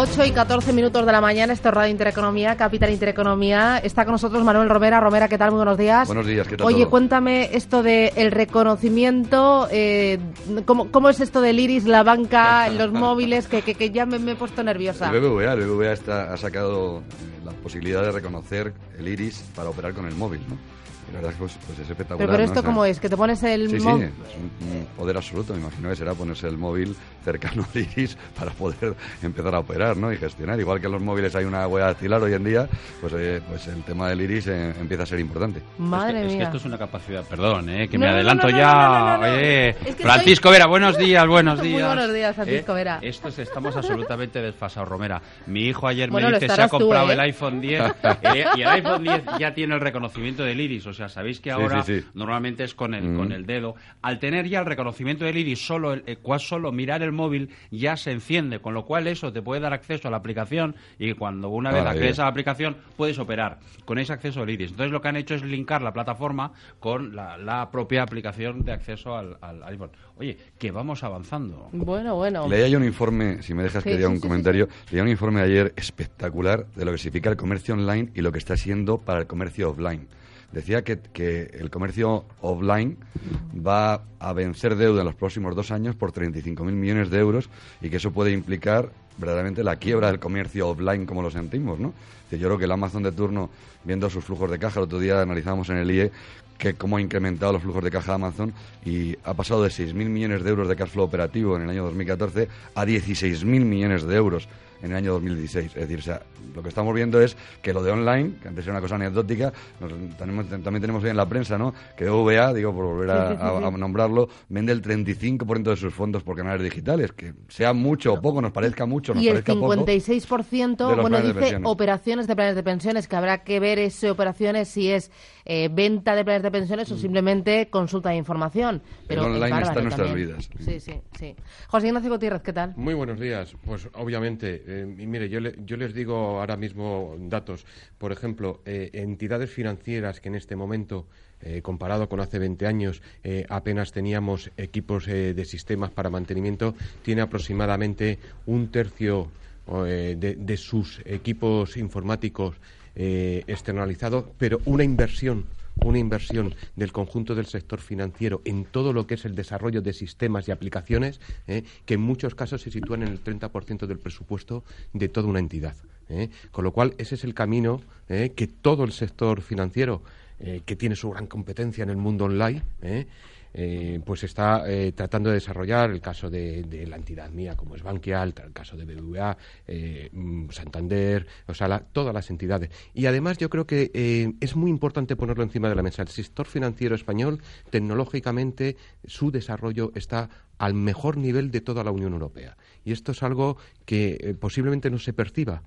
8 y 14 minutos de la mañana, esto es Radio Intereconomía, Capital Intereconomía. Está con nosotros Manuel Romera. Romera, ¿qué tal? Muy buenos días. Buenos días, ¿qué tal? Oye, todo? cuéntame esto del el reconocimiento, eh, ¿cómo, ¿cómo, es esto del iris, la banca, los móviles? Que, que, que ya me, me, he puesto nerviosa. El BBVA, el BBVA está, ha sacado la posibilidad de reconocer el iris para operar con el móvil, ¿no? La verdad pues, pues es espectacular. Pero, pero esto ¿no? cómo es, que te pones el sí, móvil. Sí, es un, poder absoluto. Me imagino que será ponerse el móvil cercano al iris para poder empezar a operar ¿no? y gestionar. Igual que en los móviles hay una huella dactilar hoy en día, pues, eh, pues el tema del iris eh, empieza a ser importante. Madre es que, mía. Es que esto es una capacidad, perdón, eh, que no, me adelanto no, no, ya. Oye, es que Francisco Vera, buenos días, buenos días. Muy buenos días, Francisco Vera. Eh, esto es, estamos absolutamente desfasados, Romera. Mi hijo ayer bueno, me dice se ha comprado tú, el iPhone 10 y el iPhone 10 ya tiene el reconocimiento del iris. O sea, sabéis que ahora sí, sí. normalmente es con el, mm. con el dedo. Al tener ya el reconocimiento del iris, solo, el, eh, solo mirar el móvil ya se enciende, con lo cual eso te puede dar acceso a la aplicación y cuando una vez ah, accedes a la aplicación puedes operar con ese acceso al iris. Entonces lo que han hecho es linkar la plataforma con la, la propia aplicación de acceso al, al, iPhone. Oye, que vamos avanzando. Bueno, bueno. Leía yo un informe, si me dejas Sí, que diga sí, un sí, comentario, leía un informe ayer espectacular de lo que significa el comercio online y lo que está siendo para el comercio offline decía que, que, el comercio offline va a vencer deuda en los próximos dos años por 35.000 millones de euros y que eso puede implicar verdaderamente la quiebra del comercio offline como lo sentimos, ¿no? Yo creo que el Amazon de turno, viendo sus flujos de caja, el otro día analizamos en el IE que cómo ha incrementado los flujos de caja de Amazon y ha pasado de 6.000 millones de euros de cash flow operativo en el año 2014 a 16.000 millones de euros en el año 2016. Es decir, o sea, lo que estamos viendo es que lo de online, que antes era una cosa anecdótica, nos, tenemos, también tenemos hoy en la prensa, ¿no? Que OVA, digo, por volver a, Sí, sí, sí, a- a nombrarlo, vende el 35% de sus fondos por canales digitales. Que sea mucho o poco, nos parezca mucho, nos Y el parezca poco. 56%, de los bueno, planes de dice pensiones. Operaciones de planes de pensiones, que habrá que ver esas operaciones si es eh, venta de planes de pensiones o simplemente consulta de información. Pero Mm. El online está en nuestras también. vidas. Sí, sí, sí. José Ignacio Gutiérrez, ¿qué tal? Muy buenos días. Pues obviamente, eh, mire, yo, le- yo les digo ahora mismo datos. Por ejemplo, eh, entidades financieras que en este momento, eh, comparado con hace 20 años, eh, apenas teníamos equipos eh, de sistemas para mantenimiento, tiene aproximadamente un tercio eh, de, sus equipos informáticos eh, externalizados, pero una inversión una inversión del conjunto del sector financiero en todo lo que es el desarrollo de sistemas y aplicaciones eh, que en muchos casos se sitúan en el 30% del presupuesto de toda una entidad. eh. Con lo cual, ese es el camino que todo el sector financiero, que tiene su gran competencia en el mundo online, eh, pues está eh, tratando de desarrollar el caso de, de la entidad mía, como es Bankia, el, el caso de BBVA, eh, mm, Santander, o sea, la- todas las entidades. Y además yo creo que eh, es muy importante ponerlo encima de la mesa. El sector financiero español, tecnológicamente, su desarrollo está al mejor nivel de toda la Unión Europea. Y esto es algo que posiblemente no se perciba,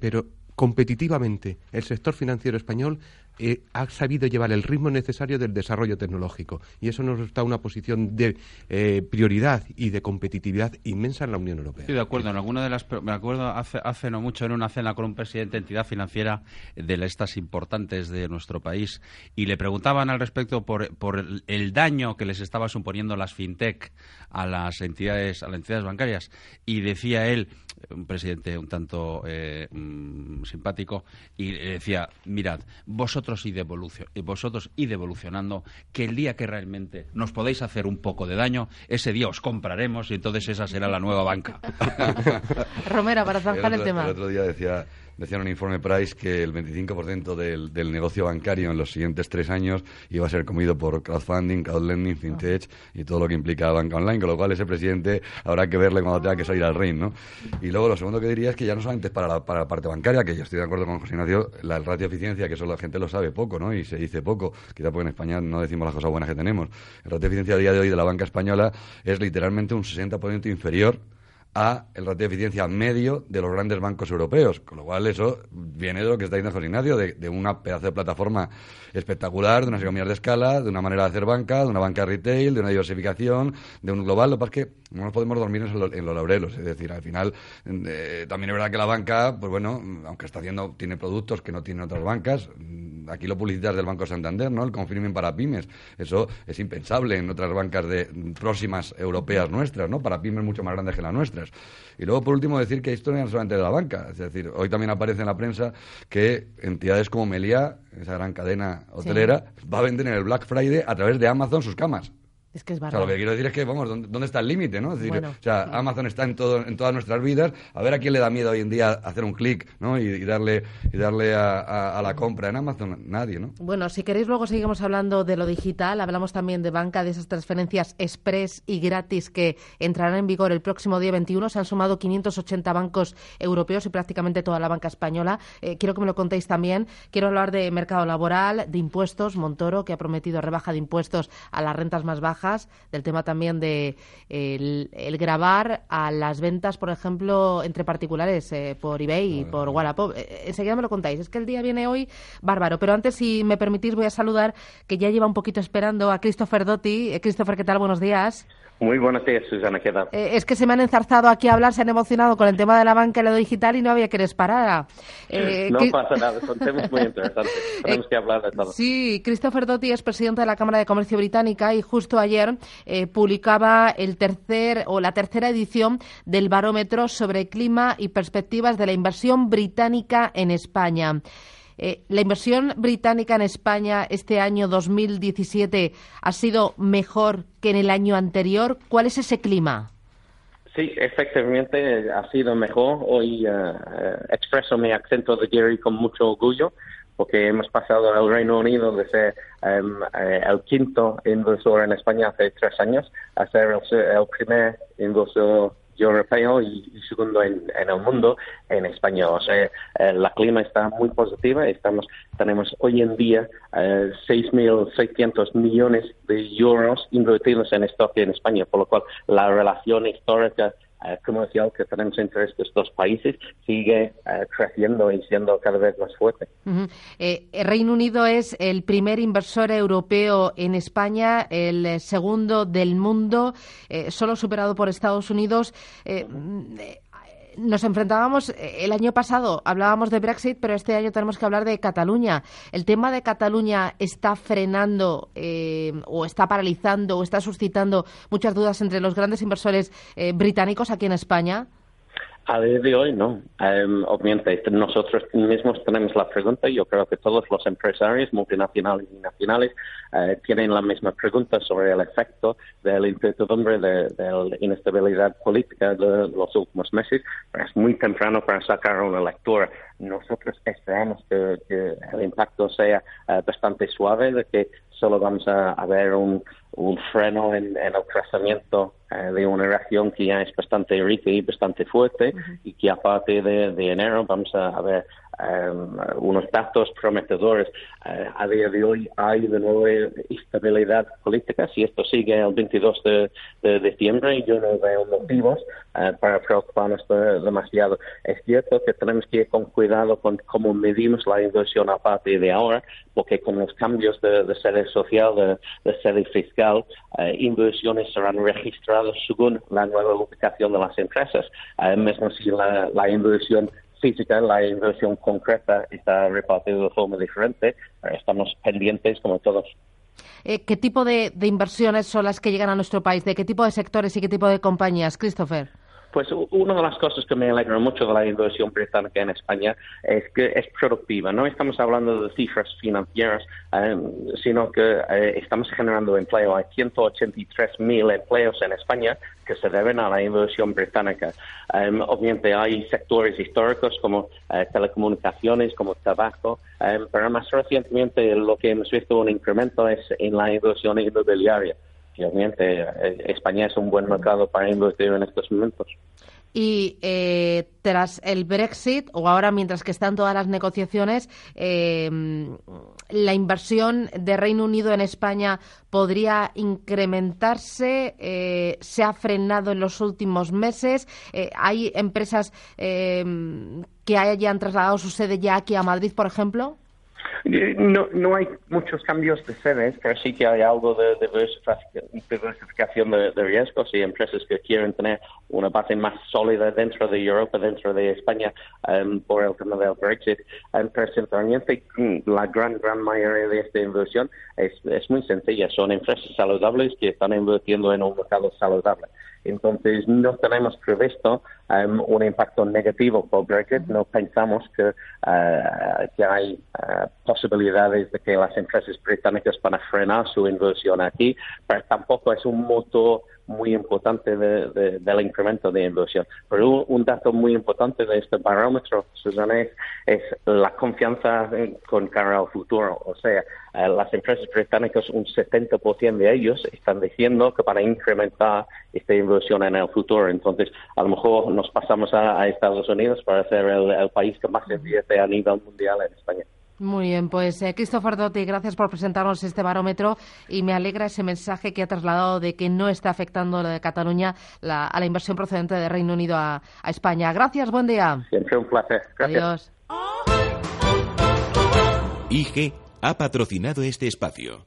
pero competitivamente el sector financiero español eh, ha sabido llevar el ritmo necesario del desarrollo tecnológico y eso nos da una posición de eh, prioridad y de competitividad inmensa en la Unión Europea. Estoy de acuerdo. En alguna de las, me acuerdo hace, hace no mucho en una cena con un presidente de entidad financiera de estas importantes de nuestro país y le preguntaban al respecto por, por el, daño que les estaba suponiendo las fintech a las entidades, a las entidades bancarias y decía él, un presidente un tanto eh, mm, simpático, y decía, mirad, vosotros vosotros id, vosotros id evolucionando, que el día que realmente nos podéis hacer un poco de daño, ese día os compraremos y entonces esa será la nueva banca. Romero, para zanjar el, tema. El otro día decía decía en un informe Price que el 25% del, del negocio bancario en los siguientes tres años iba a ser comido por crowdfunding, crowdlending, fintech y todo lo que implica banca online, con lo cual ese presidente habrá que verle cuando tenga que salir al reino. ¿no? Y luego lo segundo que diría es que ya no solamente es para la, para la parte bancaria, que yo estoy de acuerdo con José Ignacio, la, ratio de eficiencia, que eso la gente lo sabe poco, ¿no? Y se dice poco, quizá porque en España no decimos las cosas buenas que tenemos. El ratio de eficiencia a día de hoy de la banca española es literalmente un 60% inferior a el ratio de eficiencia medio de los grandes bancos europeos. Con lo cual, eso viene de lo que está diciendo José Ignacio, de, de una pedazo de plataforma espectacular, de unas economías de escala, de una manera de hacer banca, de una banca retail, de una diversificación, de un global. Lo que pasa es que no nos podemos dormir en, los laurelos. Es decir, al final, eh, también es verdad que la banca, pues bueno, aunque está haciendo, tiene productos que no tienen otras bancas. Aquí lo publicitas del Banco Santander, ¿no? El confirming para pymes. Eso es impensable en otras bancas de próximas europeas nuestras, ¿no? Para pymes mucho más grandes que las nuestras. Y luego, por último, decir que esto no es solamente de la banca. Es decir, hoy también aparece en la prensa que entidades como Meliá, esa gran cadena hotelera, va a vender en el Black Friday a través de Amazon sus camas. Es que es O sea, lo que quiero decir es que, vamos, ¿dónde, está el límite, no? Es decir, o sea, Amazon está en, todo, en todas nuestras vidas. A ver a quién le da miedo hoy en día hacer un clic, ¿no? Y, darle, y darle a, la compra en Amazon. Nadie, ¿no? Bueno, si queréis, luego seguimos hablando de lo digital. Hablamos también de banca, de esas transferencias express y gratis que entrarán en vigor el próximo día 21. Se han sumado 580 bancos europeos y prácticamente toda la banca española. Eh, quiero que me lo contéis también. Quiero hablar de mercado laboral, de impuestos. Montoro, que ha prometido rebaja de impuestos a las rentas más bajas, del tema también de el, grabar a las ventas, por ejemplo, entre particulares eh, por eBay y por Wallapop. Eh, enseguida me lo contáis. Es que el día viene hoy bárbaro. Pero antes, si me permitís, voy a saludar que ya lleva un poquito esperando a Christopher Dotti. Eh, Christopher, ¿qué tal? Buenos días. Muy buenos días, Susana, ¿qué tal? es que se me han enzarzado aquí a hablar, se han emocionado con el tema de la banca y lo digital y no había que les parara. no pasa nada, son temas muy interesantes. Tenemos que hablar de todo. Sí, Christopher Dotti es presidente de la Cámara de Comercio Británica y justo ayer publicaba el tercer o la tercera edición del barómetro sobre clima y perspectivas de la inversión británica en España. Eh, la inversión británica en España este año 2017 ha sido mejor que en el año anterior. ¿Cuál es ese clima? Sí, efectivamente ha sido mejor. Hoy eh, expreso mi acento de Gary con mucho orgullo porque hemos pasado al Reino Unido de ser em, el quinto inversor en España hace tres años a ser el primer inversor europeo y, segundo en, el mundo en español. O sea, eh, la clima está muy positiva. Estamos, tenemos hoy en día eh, 6.600 millones de euros invertidos en stock en España, por lo cual la relación histórica eh, comercial que tenemos entre estos dos países sigue eh, creciendo y siendo cada vez más fuerte. Eh, el Reino Unido es el primer inversor europeo en España, el segundo del mundo, solo superado por Estados Unidos nos enfrentábamos eh, el año pasado, hablábamos de Brexit, pero este año tenemos que hablar de Cataluña. ¿El tema de Cataluña está frenando eh, o está paralizando o está suscitando muchas dudas entre los grandes inversores eh, británicos aquí en España? A día de hoy no. Um, obviamente nosotros mismos tenemos la pregunta. Yo creo que todos los empresarios multinacionales y nacionales uh, tienen la misma pregunta sobre el efecto de la incertidumbre, de, la inestabilidad política de los últimos meses. es muy temprano para sacar una lectura. Nosotros esperamos que, el impacto sea uh, bastante suave, de que solo vamos a, ver un, freno en, el crecimiento eh, de una región que ya es bastante rica y bastante fuerte y que a partir de, enero vamos a, ver um, unos datos prometedores. Uh, a día de hoy hay de nuevo estabilidad política. Si esto sigue el 22 de, de diciembre, yo no veo motivos uh, para preocuparnos demasiado. Es cierto que tenemos que ir con cuidado con cómo medimos la inversión a partir de ahora, porque con los cambios de, de sede social, de, de sede fiscal, uh, inversiones serán registradas según la nueva ubicación de las empresas. mismo si la inversión física, la inversión concreta está repartida de forma diferente. Estamos pendientes, como todos. Eh, ¿Qué tipo de, inversiones son las que llegan a nuestro país? ¿De qué tipo de sectores y qué tipo de compañías, Christopher? Pues una de las cosas que me alegra mucho de la inversión británica en España es que es productiva. No estamos hablando de cifras financieras, eh, sino que eh, estamos generando empleo. Hay 183.000 empleos en España que se deben a la inversión británica. Um, obviamente hay sectores históricos como telecomunicaciones, como tabaco, um, pero más recientemente lo que hemos visto un incremento es en la inversión inmobiliaria obviamente eh, España es un buen mercado para invertir en estos momentos. Y eh, tras el Brexit, o ahora mientras que están todas las negociaciones, eh, la inversión de Reino Unido en España podría incrementarse. se ha frenado en los últimos meses. ¿Hay empresas que hayan trasladado su sede ya aquí a Madrid, por ejemplo? No, no hay muchos cambios de sedes, pero sí que hay algo de diversificación de, riesgos y empresas que quieren tener una base más sólida dentro de Europa, dentro de España, um, por el tema del Brexit. Um, mm, la gran, gran mayoría de esta inversión es muy sencilla. Son empresas saludables que están invirtiendo en un mercado saludable. Entonces, no tenemos previsto um, un impacto negativo por Brexit. No pensamos que, uh, hay uh, posibilidades de que las empresas británicas van a frenar su inversión aquí, pero tampoco es un motor muy importante del incremento de inversión. Pero un, dato muy importante de este barómetro, Susana, es, la confianza con cara al futuro. O sea, eh, las empresas británicas, un 70% de ellos están diciendo que van a incrementar esta inversión en el futuro. Entonces, a lo mejor nos pasamos a, Estados Unidos para ser el, el país que más invierte a nivel mundial en España. Muy bien, pues eh, Christopher Dotti, gracias por presentarnos este barómetro y me alegra ese mensaje que ha trasladado de que no está afectando la de Cataluña a la inversión procedente de Reino Unido a, España. Gracias, buen día. Siempre un placer. Adiós. IG ha patrocinado este espacio.